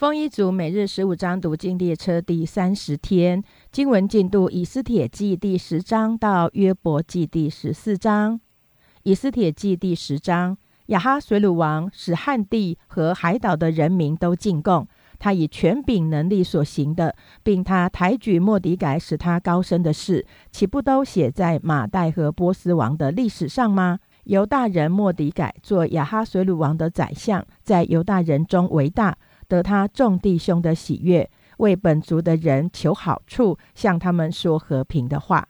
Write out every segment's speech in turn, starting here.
丰一族每日十五章读经列车第三十天，经文进度：以斯帖记第十章到约伯记第十四章。以斯帖记第十章，亚哈水鲁王使汉地和海岛的人民都进贡，他以权柄能力所行的，并他抬举莫迪改使他高升的事，岂不都写在马代和波斯王的历史上吗？犹大人莫迪改做亚哈水鲁王的宰相，在犹大人中为大。得他众弟兄的喜悦，为本族的人求好处，向他们说和平的话。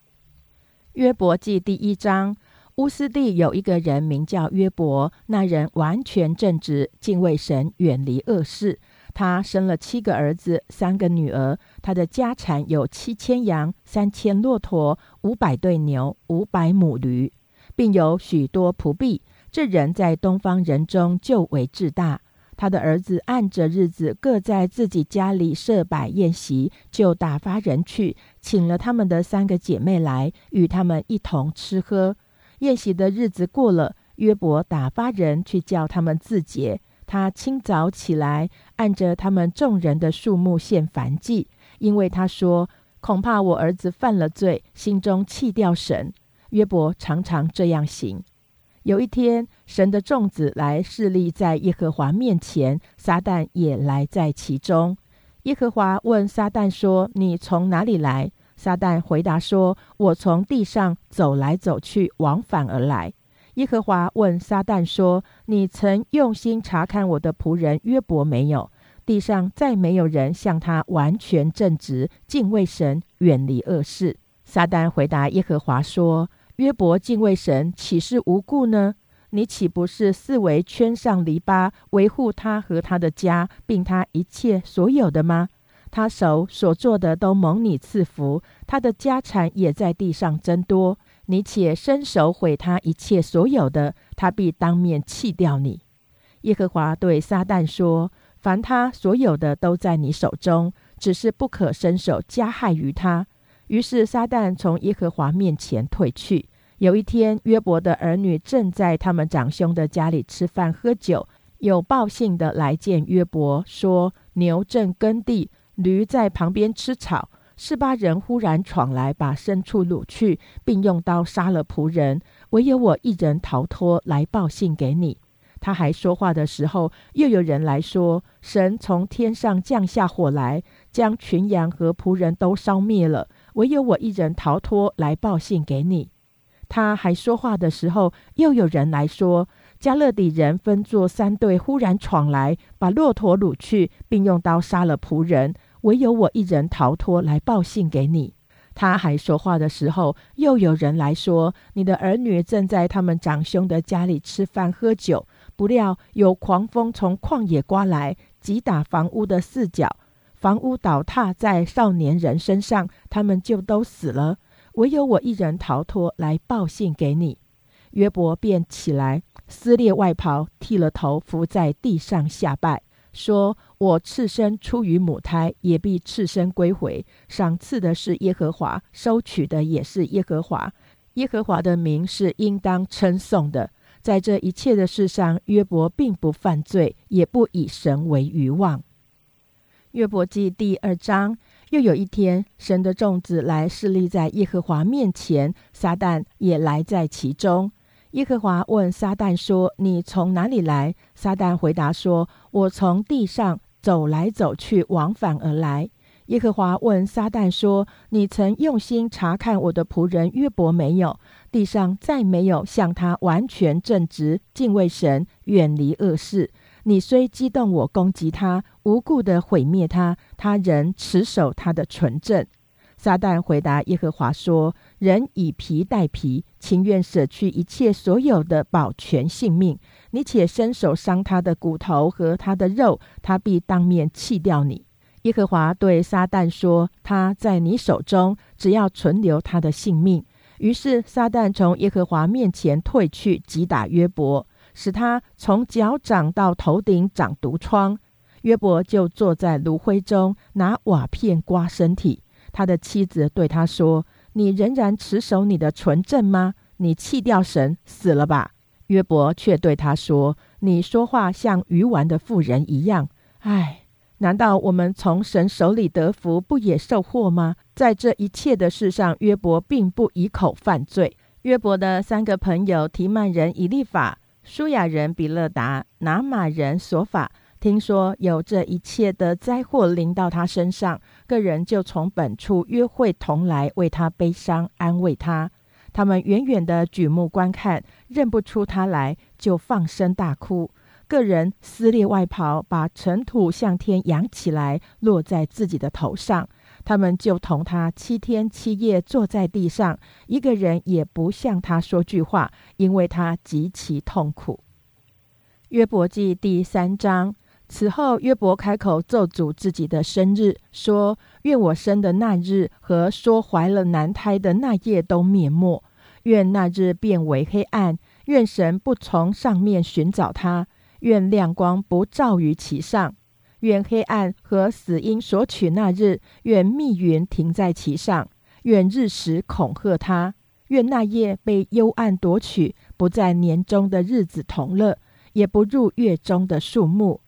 约伯记第一章，乌斯地有一个人名叫约伯，那人完全正直，敬畏神，远离恶事。他生了七个儿子，三个女儿。他的家产有七千羊，三千骆驼，五百对牛，五百母驴，并有许多仆婢。这人在东方人中就为至大。他的儿子按着日子，各在自己家里设摆宴席，就打发人去请了他们的三个姐妹来，与他们一同吃喝。宴席的日子过了，约伯打发人去叫他们自洁。他清早起来，按着他们众人的数目献燔祭，因为他说：“恐怕我儿子犯了罪，心中弃掉神。”约伯常常这样行。有一天，神的众子来侍立在耶和华面前，撒旦也来在其中。耶和华问撒旦说：“你从哪里来？”撒旦回答说：“我从地上走来走去，往返而来。”耶和华问撒旦说：“你曾用心查看我的仆人约伯没有？地上再没有人像他完全正直，敬畏神，远离恶事。”撒旦回答耶和华说。约伯敬畏神，岂是无故呢？你岂不是四围圈上篱笆，维护他和他的家，并他一切所有的吗？他手所做的都蒙你赐福，他的家产也在地上增多。你且伸手毁他一切所有的，他必当面弃掉你。耶和华对撒旦说：“凡他所有的都在你手中，只是不可伸手加害于他。”于是撒旦从耶和华面前退去。有一天，约伯的儿女正在他们长兄的家里吃饭喝酒，有报信的来见约伯，说牛正耕地，驴在旁边吃草。示巴人忽然闯来，把牲畜掳去，并用刀杀了仆人，唯有我一人逃脱，来报信给你。他还说话的时候，又有人来说，神从天上降下火来，将群羊和仆人都烧灭了，唯有我一人逃脱，来报信给你。他还说话的时候，又有人来说：“加勒底人分作三队，忽然闯来，把骆驼掳去，并用刀杀了仆人。唯有我一人逃脱，来报信给你。”他还说话的时候，又有人来说：“你的儿女正在他们长兄的家里吃饭喝酒，不料有狂风从旷野刮来，击打房屋的四角，房屋倒塌在少年人身上，他们就都死了。”唯有我一人逃脱，来报信给你。约伯便起来，撕裂外袍，剃了头，伏在地上下拜，说：“我赤身出于母胎，也必赤身归回。赏赐的是耶和华，收取的也是耶和华。耶和华的名是应当称颂的。在这一切的事上，约伯并不犯罪，也不以神为愚妄。”约伯记第二章。又有一天，神的众子来侍立在耶和华面前，撒旦也来在其中。耶和华问撒旦说：“你从哪里来？”撒旦回答说：“我从地上走来走去，往返而来。”耶和华问撒旦说：“你曾用心查看我的仆人约伯没有？地上再没有像他完全正直、敬畏神、远离恶事。”你虽激动我攻击他，无故的毁灭他，他仍持守他的纯正。撒旦回答耶和华说：“人以皮代皮，情愿舍去一切所有的，保全性命。你且伸手伤他的骨头和他的肉，他必当面弃掉你。”耶和华对撒旦说：“他在你手中，只要存留他的性命。”于是撒旦从耶和华面前退去，击打约伯。使他从脚掌到头顶长毒疮，约伯就坐在炉灰中，拿瓦片刮身体。他的妻子对他说：“你仍然持守你的纯正吗？你弃掉神，死了吧？”约伯却对他说：“你说话像愚顽的妇人一样。唉，难道我们从神手里得福，不也受祸吗？在这一切的事上，约伯并不以口犯罪。约伯的三个朋友提曼人以利法、舒雅人比勒达、拿马人索法，听说有这一切的灾祸临到他身上，个人就从本处约会同来，为他悲伤，安慰他。他们远远的举目观看，认不出他来，就放声大哭。个人撕裂外袍，把尘土向天扬起来，落在自己的头上。他们就同他七天七夜坐在地上，一个人也不向他说句话，因为他极其痛苦。约伯记第三章。此后，约伯开口咒诅自己的生日，说：“愿我生的那日和说怀了男胎的那夜都灭没，愿那日变为黑暗，愿神不从上面寻找他，愿亮光不照于其上。”愿黑暗和死因所取那日，愿密云停在其上，愿日食恐吓他，愿那夜被幽暗夺取，不在年中的日子同乐，也不入月中的数目。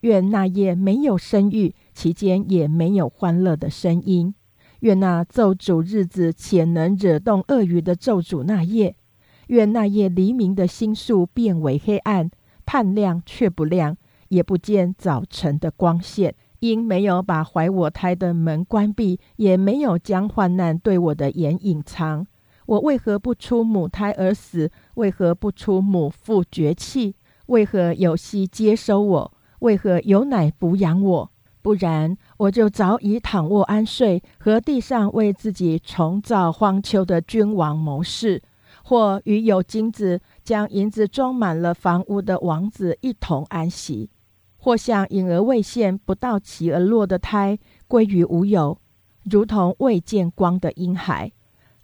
愿那夜没有生育，其间也没有欢乐的声音。愿那咒诅日子且能惹动鳄鱼的咒诅那夜，愿那夜黎明的星宿变为黑暗，盼亮却不亮。也不见早晨的光线，因没有把怀我胎的门关闭，也没有将患难对我的眼隐藏。我为何不出母胎而死？为何不出母腹绝气？为何有息接收我？为何有奶补养我？不然，我就早已躺卧安睡，和地上为自己重造荒丘的君王谋士，或与有金子将银子装满了房屋的王子一同安息。或像隐而未现、不到其而落的胎，归于无有，如同未见光的婴孩，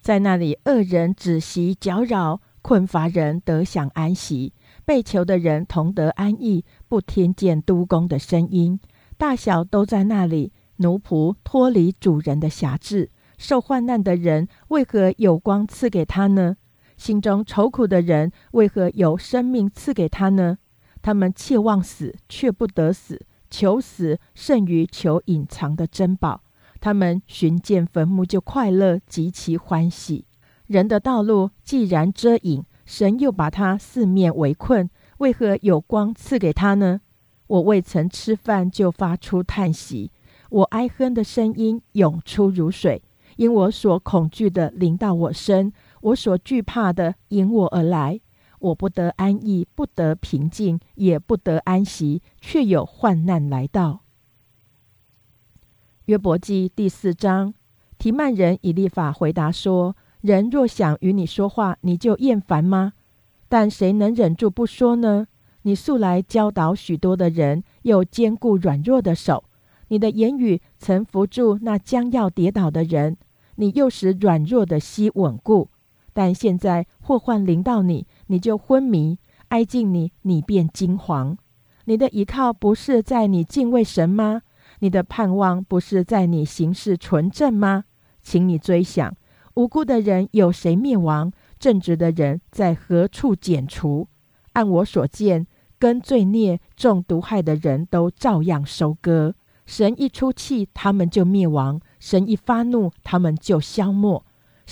在那里恶人止息搅扰，困乏人得享安息，被囚的人同得安逸，不听见督工的声音，大小都在那里。奴仆脱离主人的辖制，受患难的人为何有光赐给他呢？心中愁苦的人为何有生命赐给他呢？他们切望死，却不得死；求死胜于求隐藏的珍宝。他们寻见坟墓就快乐，极其欢喜。人的道路既然遮隐，神又把他四面围困，为何有光赐给他呢？我未曾吃饭，就发出叹息；我哀哼的声音涌出如水，因我所恐惧的临到我身，我所惧怕的引我而来。我不得安逸，不得平静，也不得安息，却有患难来到。约伯记第四章，提曼人以利法回答说：“人若想与你说话，你就厌烦吗？但谁能忍住不说呢？你素来教导许多的人，又兼顾软弱的手。你的言语曾扶住那将要跌倒的人，你又使软弱的膝稳固。但现在祸患临到你。”你就昏迷，挨近你，你便惊惶。你的依靠不是在你敬畏神吗？你的盼望不是在你行事纯正吗？请你追想，无辜的人有谁灭亡？正直的人在何处剪除？按我所见，跟罪孽、中毒害的人都照样收割。神一出气，他们就灭亡；神一发怒，他们就消没。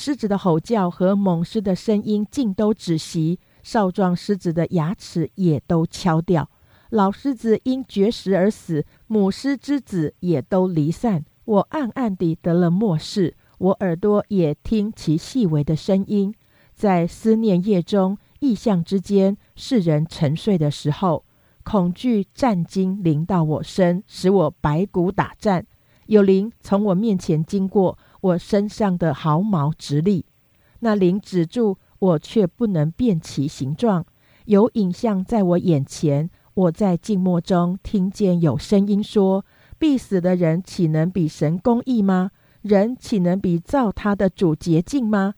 狮子的吼叫和猛狮的声音尽都止息。少壮狮子的牙齿也都敲掉，老狮子因绝食而死，母狮之子也都离散。我暗暗地得了漠视，我耳朵也听其细微的声音。在思念夜中，异象之间，世人沉睡的时候，恐惧战惊临到我身，使我白骨打颤。有灵从我面前经过，我身上的毫毛直立。那灵止住。我却不能辨其形状，有影像在我眼前。我在静默中听见有声音说：“必死的人岂能比神公义吗？人岂能比造他的主洁净吗？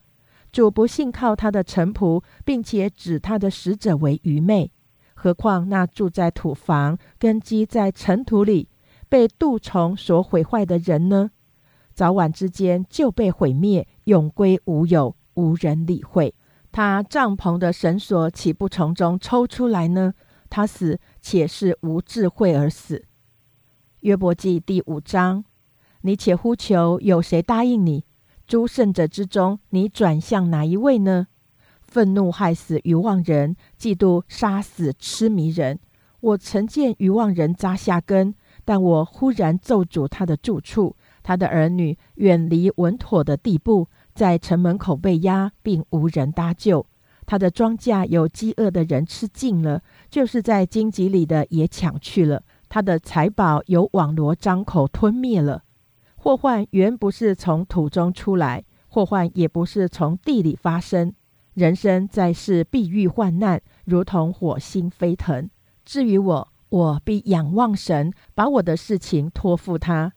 主不信靠他的臣仆，并且指他的使者为愚昧。何况那住在土房、根基在尘土里、被蠹虫所毁坏的人呢？早晚之间就被毁灭，永归无有，无人理会。”他帐篷的绳索岂不从中抽出来呢？他死且是无智慧而死。约伯记第五章，你且呼求，有谁答应你？诸圣者之中，你转向哪一位呢？愤怒害死愚妄人，嫉妒杀死痴迷人。我曾见愚妄人扎下根，但我忽然咒诅他的住处，他的儿女远离稳妥的地步，在城门口被压，并无人搭救。他的庄稼有饥饿的人吃尽了，就是在荆棘里的也抢去了。他的财宝有网罗张口吞灭了，祸患原不是从土中出来，祸患也不是从地里发生。人生在世必遇患难，如同火星飞腾。至于我，我必仰望神，把我的事情托付他。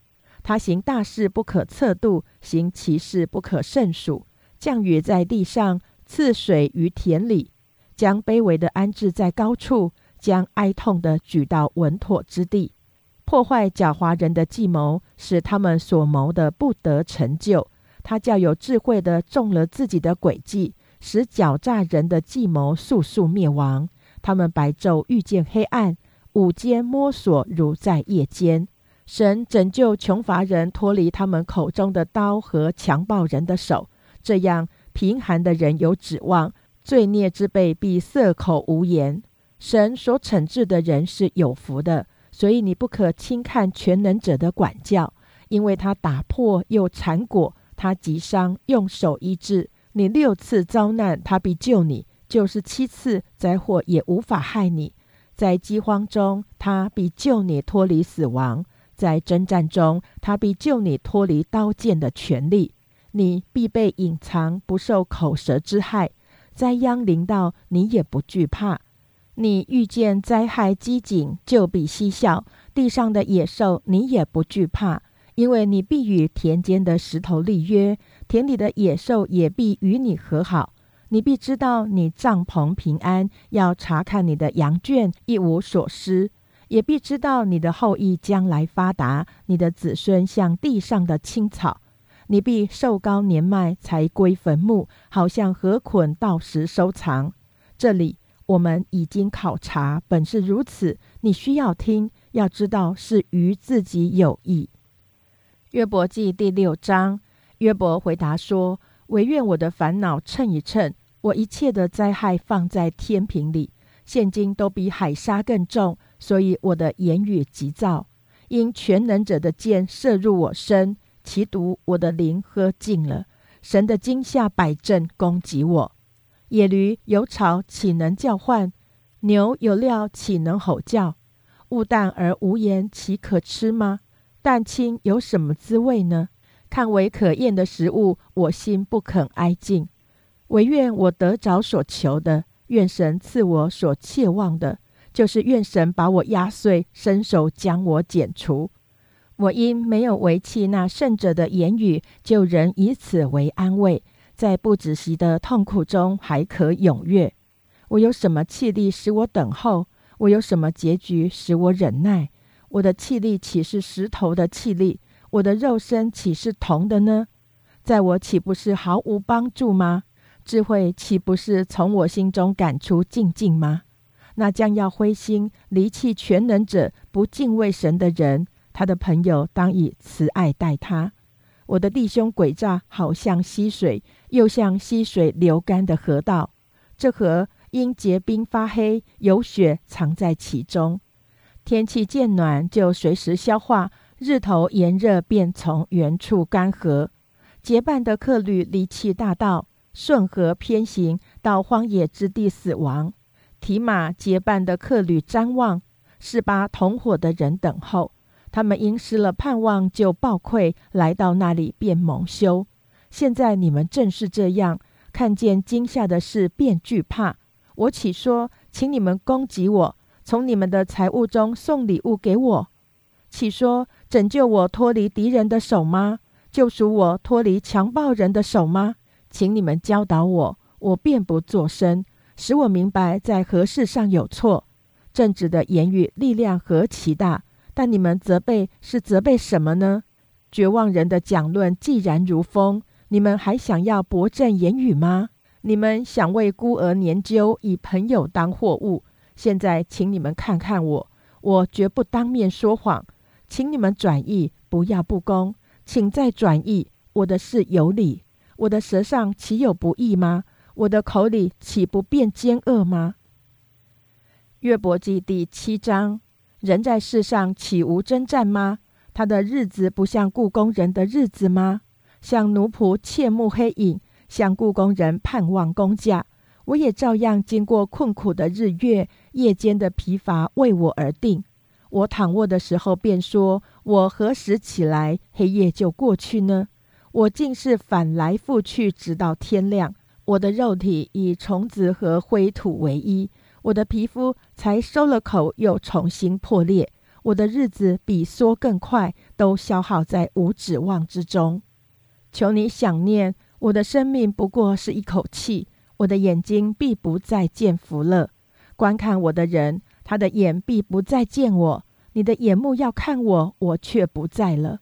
他行大事不可测度，行奇事不可胜数。降雨在地上，赐水于田里，将卑微的安置在高处。将哀痛的举到稳妥之地，破坏狡猾人的计谋，使他们所谋的不得成就。他叫有智慧的中了自己的诡计，使狡诈人的计谋速速灭亡。他们白昼遇见黑暗，午间摸索如在夜间。神拯救穷乏人脱离他们口中的刀和强暴人的手，这样贫寒的人有指望，罪孽之辈必塞口无言。神所惩治的人是有福的，所以你不可轻看全能者的管教，因为他打破又缠裹，他击伤用手医治。你六次遭难，他必救你；就是七次灾祸也无法害你。在饥荒中，他必救你脱离死亡；在征战中，他必救你脱离刀剑的权利。你必被隐藏，不受口舌之害；灾殃临到，你也不惧怕。你遇见灾害饥馑，就必嬉笑；地上的野兽，你也不惧怕，因为你必与田间的石头立约，田里的野兽也必与你和好。你必知道你帐篷平安，要查看你的羊圈一无所失，也必知道你的后裔将来发达，你的子孙像地上的青草。你必寿高年迈，才归坟墓，好像河捆到时收藏。这里。我们已经考察，本是如此。你需要听，要知道是于自己有益。约伯记第六章，约伯回答说：“唯愿我的烦恼称一称，我一切的灾害放在天平里，现今都比海沙更重，所以我的言语急躁。因全能者的箭射入我身，其毒我的灵喝尽了。神的惊吓摆阵攻击我。”野驴有草岂能叫唤？牛有料岂能吼叫？物淡而无言，岂可吃吗？蛋清有什么滋味呢？看为可厌的食物，我心不肯挨近。唯愿我得着所求的，愿神赐我所切望的，就是愿神把我压碎，伸手将我剪除。我因没有为弃那圣者的言语，就仍以此为安慰。在不止息的痛苦中还可踊跃，我有什么气力使我等候？我有什么结局使我忍耐？我的气力岂是石头的气力？我的肉身岂是铜的呢？在我岂不是毫无帮助吗？智慧岂不是从我心中赶出静静吗？那将要灰心离弃全能者、不敬畏神的人，他的朋友当以慈爱待他。我的弟兄诡诈，好像溪水，又像溪水流干的河道。这河因结冰发黑，有雪藏在其中。天气渐暖，就随时消化；日头炎热，便从原处干涸。结伴的客旅离弃大道，顺河偏行，到荒野之地死亡。提马结伴的客旅瞻望，是把同伙的人等候。他们因失了盼望，就暴愧，来到那里便蒙羞。现在你们正是这样，看见惊吓的事便惧怕。我岂说，请你们攻击我，从你们的财物中送礼物给我？岂说拯救我脱离敌人的手吗？救赎我脱离强暴人的手吗？请你们教导我，我便不作声，使我明白在何事上有错。正直的言语力量何其大！但你们责备是责备什么呢？绝望人的讲论既然如风，你们还想要驳正言语吗？你们想为孤儿研究，以朋友当货物。现在，请你们看看我，我绝不当面说谎。请你们转意，不要不公，请再转意。我的事有理，我的舌上岂有不义吗？我的口里岂不变奸恶吗？约伯记第七章：人在世上岂无征战吗？他的日子不像故宫人的日子吗？像奴仆切慕黑影，像故宫人盼望工价。我也照样经过困苦的日月，夜间的疲乏为我而定。我躺卧的时候便说：“我何时起来，黑夜就过去呢？”我竟是反来覆去，直到天亮。我的肉体以虫子和灰土为衣，我的皮肤才收了口，又重新破裂。我的日子比梭更快，都消耗在无指望之中。求你想念我的生命，不过是一口气。我的眼睛必不再见福乐，观看我的人，他的眼必不再见我。你的眼目要看我，我却不在了。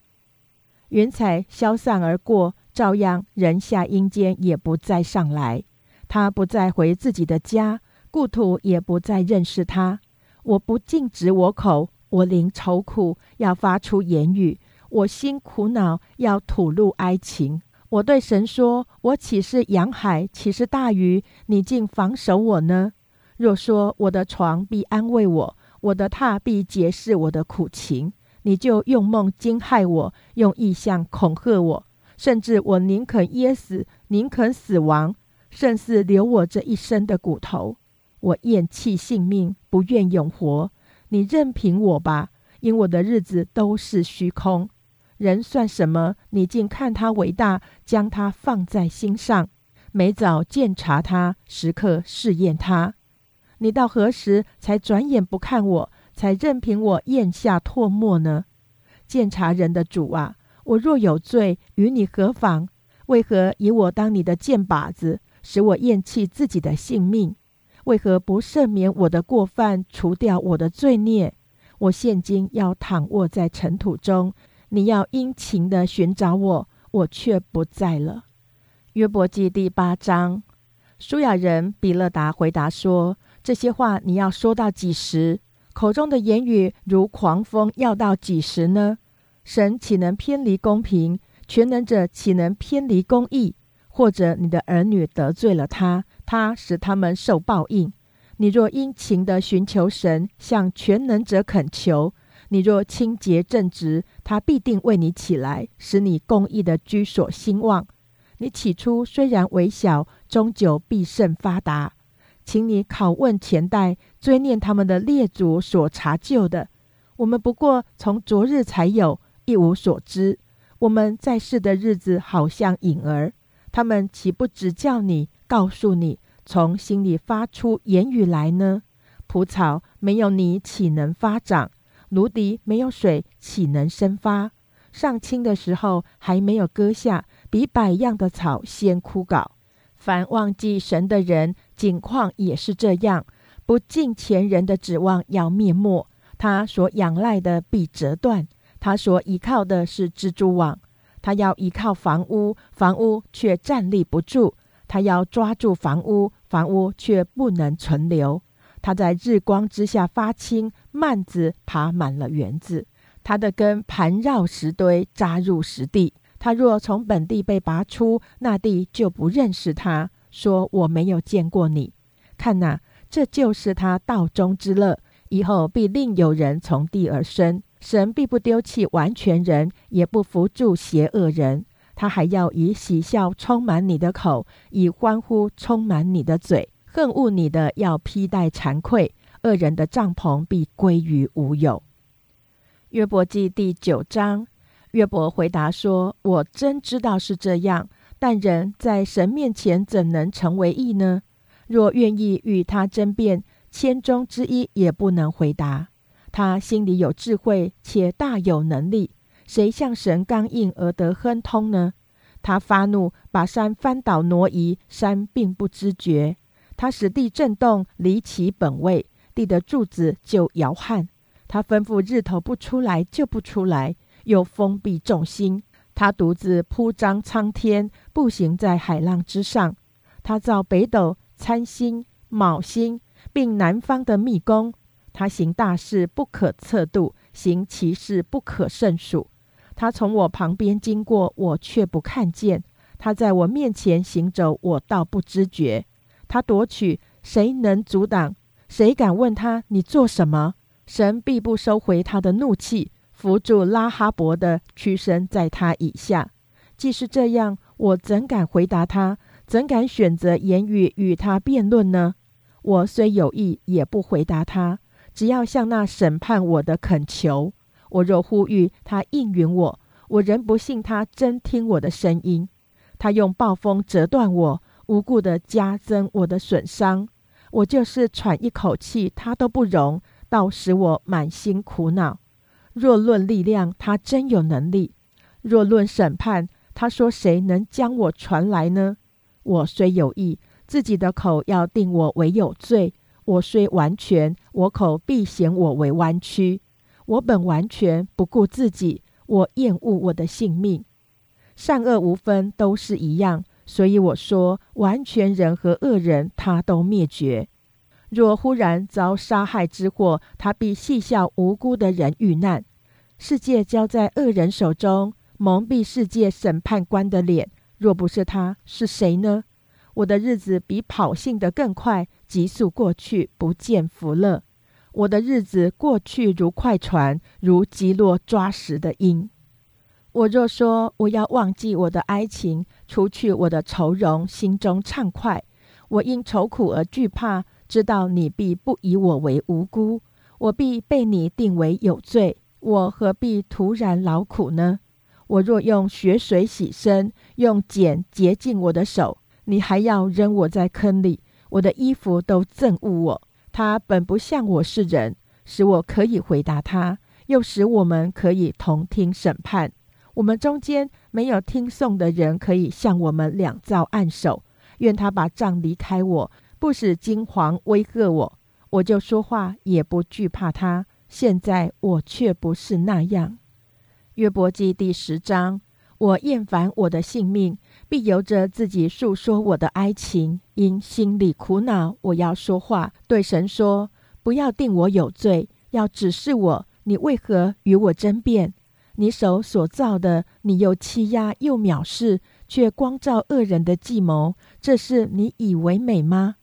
云彩消散而过，照样人下阴间也不再上来。他不再回自己的家，故土也不再认识他。我不禁止我口，我灵愁苦，要发出言语；我心苦恼，要吐露哀情。我对神说：“我岂是洋海，岂是大鱼？你竟防守我呢？若说我的床必安慰我，我的榻必解释我的苦情，你就用梦惊害我，用意象恐吓我，甚至我宁肯噎死，宁肯死亡，胜似留我这一生的骨头。我厌弃性命，不愿永活。你任凭我吧，因我的日子都是虚空。”人算什么？你竟看他为大，将他放在心上，每早检查他，时刻试验他。你到何时才转眼不看我，才任凭我咽下唾沫呢？检查人的主啊，我若有罪，与你何妨？为何以我当你的箭靶子，使我厌弃自己的性命？为何不赦免我的过犯，除掉我的罪孽？我现今要躺卧在尘土中。你要殷勤的寻找我，我却不在了。约伯记第八章，舒雅人比勒达回答说：“这些话你要说到几时？口中的言语如狂风，要到几时呢？神岂能偏离公平？全能者岂能偏离公义？或者你的儿女得罪了他，他使他们受报应？你若殷勤的寻求神，向全能者恳求。”你若清洁正直，他必定为你起来，使你公义的居所兴旺。你起初虽然微小，终究必甚发达。请你拷问前代，追念他们的列祖所查究的。我们不过从昨日才有，一无所知。我们在世的日子好像影儿，他们岂不指教你，告诉你，从心里发出言语来呢？蒲草没有你，岂能发长？芦笛没有水，岂能生发？上青的时候还没有割下，比百样的草先枯槁。凡忘记神的人，景况也是这样。不敬前人的指望要灭没，他所仰赖的必折断。他所依靠的是蜘蛛网，他要依靠房屋，房屋却站立不住；他要抓住房屋，房屋却不能存留。他在日光之下发青，蔓子爬满了园子，他的根盘绕石堆，扎入石地。他若从本地被拔出，那地就不认识他，说我没有见过你。看哪，这就是他道中之乐。以后必另有人从地而生，神必不丢弃完全人，也不扶助邪恶人。他还要以喜笑充满你的口，以欢呼充满你的嘴。恨恶你的要披戴惭愧，恶人的帐篷必归于无有。约伯记第九章，约伯回答说：“我真知道是这样，但人在神面前怎能成为义呢？若愿意与他争辩，千中之一也不能回答。他心里有智慧，且大有能力，谁向神刚硬而得亨通呢？他发怒，把山翻倒挪移，山并不知觉。”他使地震动，离其本位，地的柱子就摇撼。他吩咐日头不出来就不出来，又封闭众星。他独自铺张苍天，步行在海浪之上。他造北斗、参星、卯星，并南方的密宫。他行大事不可测度，行其事不可胜数。他从我旁边经过，我却不看见；他在我面前行走，我倒不知觉。他夺取，谁能阻挡？谁敢问他你做什么？神必不收回他的怒气，扶住拉哈伯的屈身在他以下。既是这样，我怎敢回答他？怎敢选择言语与他辩论呢？我虽有意，也不回答他。只要向那审判我的恳求，我若呼吁他应允我，我仍不信他真听我的声音。他用暴风折断我，无故的加增我的损伤。我就是喘一口气，他都不容，倒使我满心苦恼。若论力量，他真有能力；若论审判，他说谁能将我传来呢？我虽有意，自己的口要定我为有罪；我虽完全，我口必显我为弯曲。我本完全，不顾自己，我厌恶我的性命。善恶无分，都是一样。所以我说，完全人和恶人，他都灭绝。若忽然遭杀害之祸，他必戏笑无辜的人遇难。世界交在恶人手中，蒙蔽世界审判官的脸。若不是他，是谁呢？我的日子比跑信的更快，急速过去，不见福乐。我的日子过去如快船，如击落抓食的鹰。我若说我要忘记我的哀情，除去我的愁容，心中畅快。我因愁苦而惧怕，知道你必不以我为无辜，我必被你定为有罪。我何必徒然劳苦呢？我若用血水洗身，用碱洁净我的手，你还要扔我在坑里。我的衣服都憎恶我。他本不像我是人，使我可以回答他，又使我们可以同听审判。我们中间没有听讼的人可以向我们两造暗手。愿他把杖离开我，不使金黄威吓我，我就说话也不惧怕他。现在我却不是那样。约伯记第十章，我厌烦我的性命，必由着自己诉说我的哀情，因心里苦恼，我要说话，对神说：不要定我有罪，要指示我，你为何与我争辩？你手所造的，你又欺压又藐视，却光照恶人的计谋，这是你以为美吗？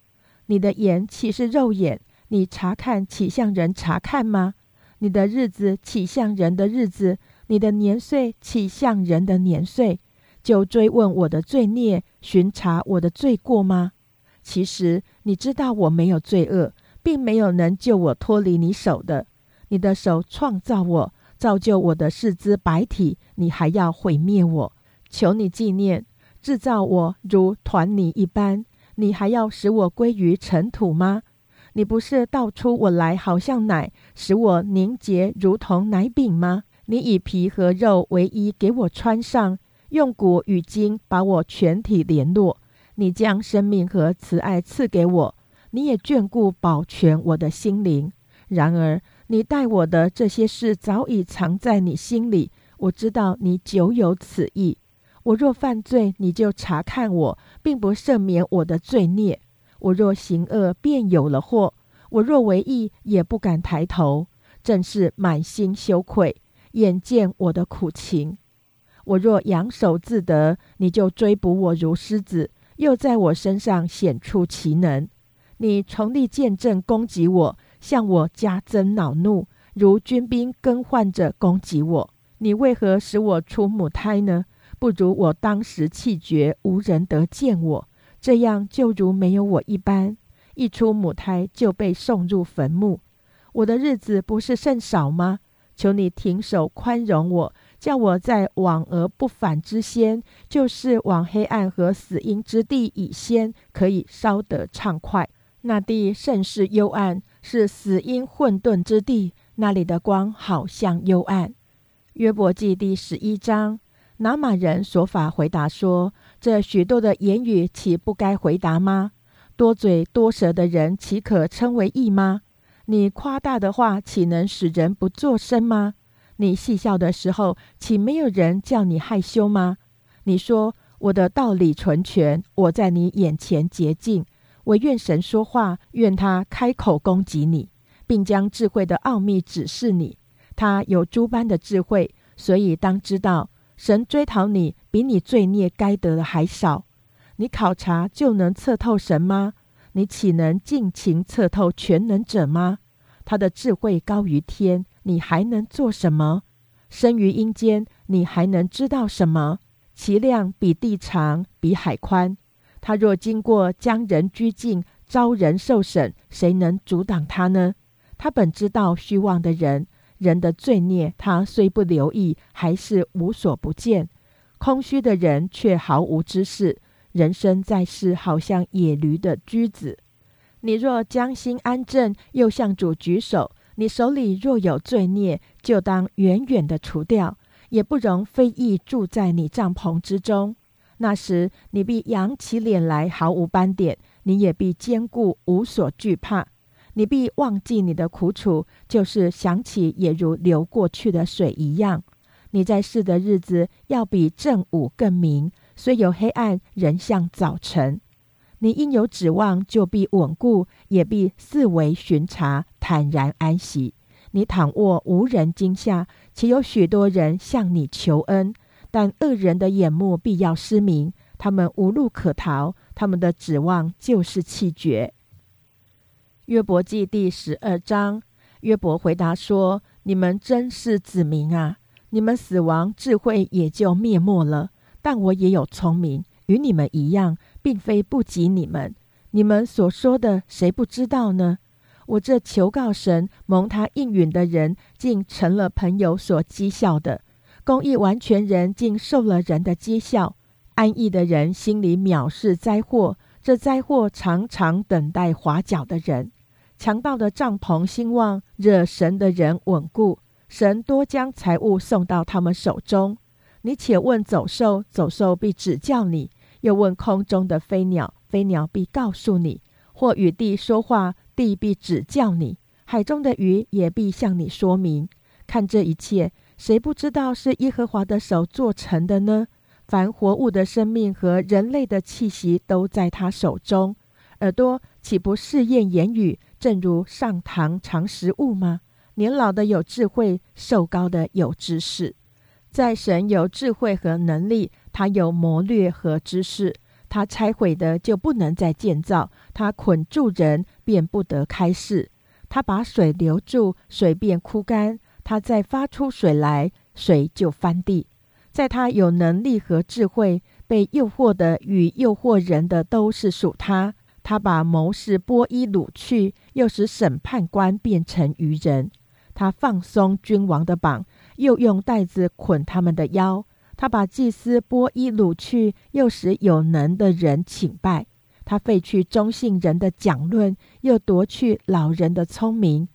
你的眼岂是肉眼？你查看岂像人查看吗？你的日子岂像人的日子？你的年岁岂像人的年岁？就追问我的罪孽，巡查我的罪过吗？其实你知道我没有罪恶，并没有能救我脱离你手的。你的手创造我，造就我的四肢百体，你还要毁灭我？求你纪念，制造我如团泥一般，你还要使我归于尘土吗？你不是倒出我来，好像奶，使我凝结如同奶饼吗？你以皮和肉为衣给我穿上，用骨与筋把我全体联络。你将生命和慈爱赐给我，你也眷顾保全我的心灵。然而，你待我的这些事早已藏在你心里。我知道你久有此意。我若犯罪，你就查看我，并不赦免我的罪孽。我若行恶，便有了祸；我若为义，也不敢抬头，正是满心羞愧。眼见我的苦情，我若扬手自得，你就追捕我如狮子，又在我身上显出奇能。你从立见证攻击我，向我加增恼怒，如军兵更换着攻击我。你为何使我出母胎呢？不如我当时气绝，无人得见我，这样就如没有我一般。一出母胎就被送入坟墓，我的日子不是甚少吗？求你停手宽容我，叫我在往而不返之先，就是往黑暗和死荫之地以先，可以稍得畅快。那地甚是幽暗，是死荫混沌之地，那里的光好像幽暗。约伯记第十一章，拿马人所法回答说：这许多的言语，岂不该回答吗？多嘴多舌的人，岂可称为义吗？你夸大的话，岂能使人不作声吗？你戏笑的时候，岂没有人叫你害羞吗？你说我的道理纯全，我在你眼前洁净。我愿神说话，愿他开口攻击你，并将智慧的奥秘指示你。他有诸般的智慧，所以当知道，神追讨你比你罪孽该得的还少。你考察就能测透神吗？你岂能尽情测透全能者吗？他的智慧高于天，你还能做什么？生于阴间，你还能知道什么？其量比地长，比海宽。他若经过将人拘禁，招人受审，谁能阻挡他呢？他本知道虚妄的人，人的罪孽，他虽不留意，还是无所不见。空虚的人却毫无知识。人生在世，好像野驴的驹子。你若将心安正，又向主举手，你手里若有罪孽，就当远远的除掉，也不容非议住在你帐篷之中。那时，你必扬起脸来，毫无斑点；你也必坚固，无所惧怕。你必忘记你的苦楚，就是想起，也如流过去的水一样。你在世的日子，要比正午更明。虽有黑暗，仍像早晨。你应有指望，就必稳固，也必四围巡查，坦然安息。你躺卧，无人惊吓，且有许多人向你求恩。但恶人的眼目必要失明，他们无路可逃，他们的指望就是气绝。约伯记第十二章，约伯回答说：“你们真是子民啊！你们死亡，智慧也就灭没了。但我也有聪明，与你们一样，并非不及你们。你们所说的，谁不知道呢？我这求告神、蒙他应允的人，竟成了朋友所讥笑的。”公义完全人竟受了人的讥笑，安逸的人心里藐视灾祸，这灾祸常常等待滑脚的人。强盗的帐篷兴旺，惹神的人稳固，神多将财物送到他们手中。你且问走兽，走兽必指教你；又问空中的飞鸟，飞鸟必告诉你；或与地说话，地必指教你；海中的鱼也必向你说明。看这一切。谁不知道是耶和华的手做成的呢？凡活物的生命和人类的气息都在他手中。耳朵岂不试验言语，正如上堂尝食物吗？年老的有智慧，瘦高的有知识。在神有智慧和能力，他有谋略和知识。他拆毁的就不能再建造，他捆住人便不得开释。他把水留住，水便枯干。他再发出水来，水就翻地。在他有能力和智慧，被诱惑的与诱惑人的都是属他。他把谋士波伊掳去，又使审判官变成愚人。他放松君王的绑，又用带子捆他们的腰。他把祭司波伊掳去，又使有能的人请拜。他废去中性人的讲论，又夺去老人的聪明。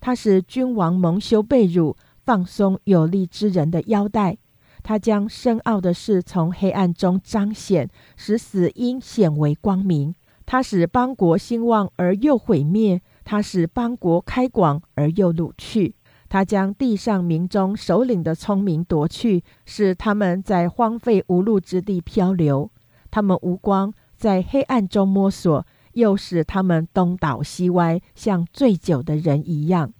他使君王蒙羞被辱，放松有力之人的腰带。他将深奥的事从黑暗中彰显，使死因显为光明。他使邦国兴旺而又毁灭，他使邦国开广而又掳去。他将地上民中首领的聪明夺去，使他们在荒废无路之地漂流。他们无光，在黑暗中摸索。又使他们东倒西歪，像醉酒的人一样。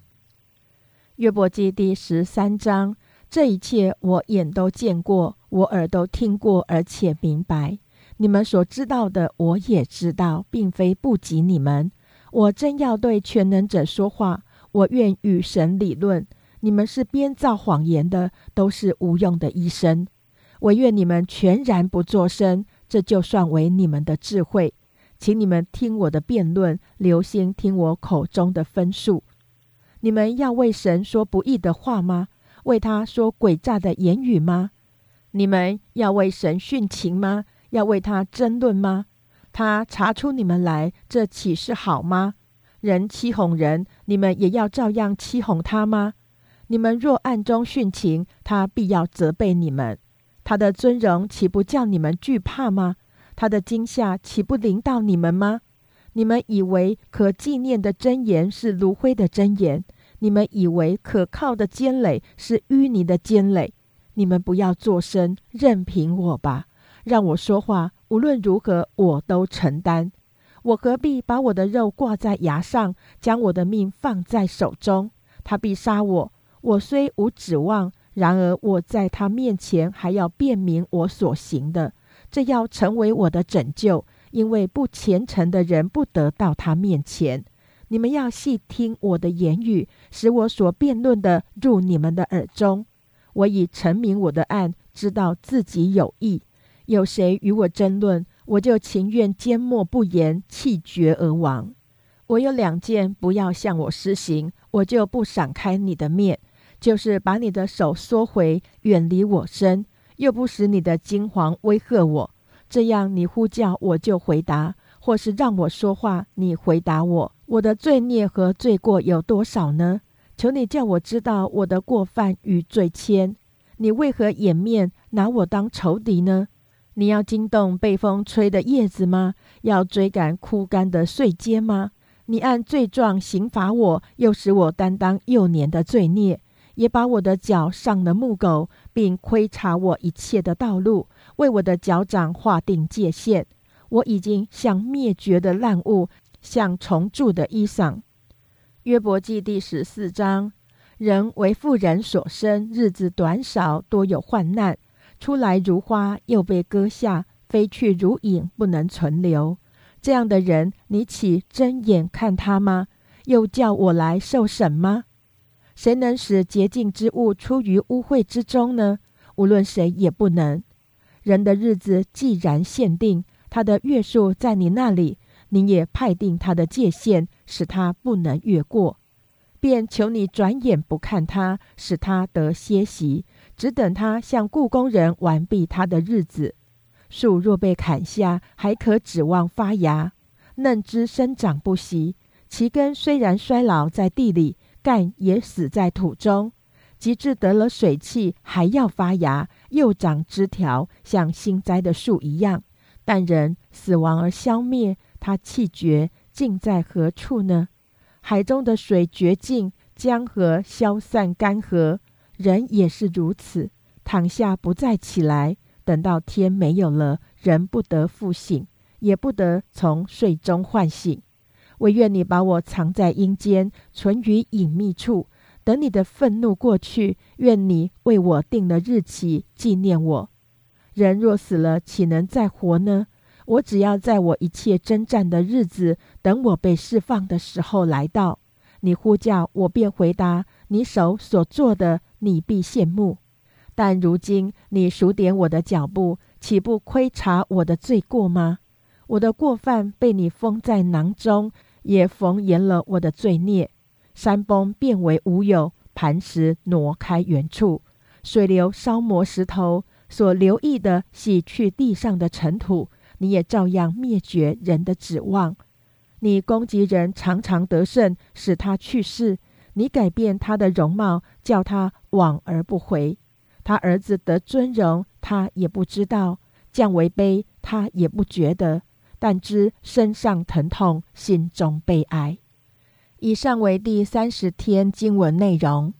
约伯记第十三章，这一切我眼都见过，我耳都听过，而且明白。你们所知道的，我也知道，并非不及你们。我真要对全能者说话，我愿与神理论。你们是编造谎言的，都是无用的医生。我愿你们全然不作声，这就算为你们的智慧。请你们听我的辩论，留心听我口中的分数。你们要为神说不义的话吗？为他说诡诈的言语吗？你们要为神殉情吗？要为他争论吗？他查出你们来，这岂是好吗？人欺哄人，你们也要照样欺哄他吗？你们若暗中殉情，他必要责备你们。他的尊荣岂不叫你们惧怕吗？他的惊吓岂不临到你们吗？你们以为可纪念的真言是炉灰的真言，你们以为可靠的坚垒是淤泥的坚垒。你们不要作声，任凭我吧，让我说话。无论如何，我都承担。我何必把我的肉挂在牙上，将我的命放在手中？他必杀我，我虽无指望，然而我在他面前还要辨明我所行的，这要成为我的拯救。因为不虔诚的人不得到他面前。你们要细听我的言语，使我所辩论的入你们的耳中。我已陈明我的案，知道自己有意。有谁与我争论，我就情愿缄默不言，气绝而亡。我有两件，不要向我施行，我就不闪开你的面，就是把你的手缩回，远离我身，又不使你的惊惶威吓我。这样，你呼叫我就回答，或是让我说话，你回答我。我的罪孽和罪过有多少呢？求你叫我知道我的过犯与罪愆。你为何掩面拿我当仇敌呢？你要惊动被风吹的叶子吗？要追赶枯干的碎秸吗？你按罪状刑罚我，又使我担当幼年的罪孽，也把我的脚上了木狗，并窥察我一切的道路，为我的脚掌划定界限。我已经像灭绝的烂物，像重铸的衣裳。约伯记第十四章：人为妇人所生，日子短少，多有患难。出来如花，又被割下；飞去如影，不能存留。这样的人，你岂睁眼看他吗？又叫我来受审吗？谁能使洁净之物出于污秽之中呢？无论谁也不能。人的日子既然限定，他的月数在你那里，你也派定他的界限，使他不能越过。便求你转眼不看他，使他得歇息，只等他向故宫人完毕他的日子。树若被砍下，还可指望发芽；嫩枝生长不息，其根虽然衰老在地里，干也死在土中。及至得了水气，还要发芽，又长枝条，像新栽的树一样。但人死亡而消灭，他气绝，尽在何处呢？海中的水绝尽，江河消散干涸，人也是如此，躺下不再起来。等到天没有了，人不得复醒，也不得从睡中唤醒。唯愿你把我藏在阴间，存于隐秘处，等你的愤怒过去。愿你为我定了日期，纪念我。人若死了，岂能再活呢？我只要在我一切征战的日子，等我被释放的时候来到，你呼叫我便回答。你手所做的，你必羡慕。但如今你数点我的脚步，岂不窥察我的罪过吗？我的过犯被你封在囊中，也缝严了我的罪孽。山崩变为无有，磐石挪开原处，水流烧磨石头，所留意的洗去地上的尘土。你也照样灭绝人的指望。你攻击人，常常得胜，使他去世。你改变他的容貌，叫他往而不回。他儿子得尊荣，他也不知道；降为卑，他也不觉得。但知身上疼痛，心中悲哀。以上为第三十天经文内容。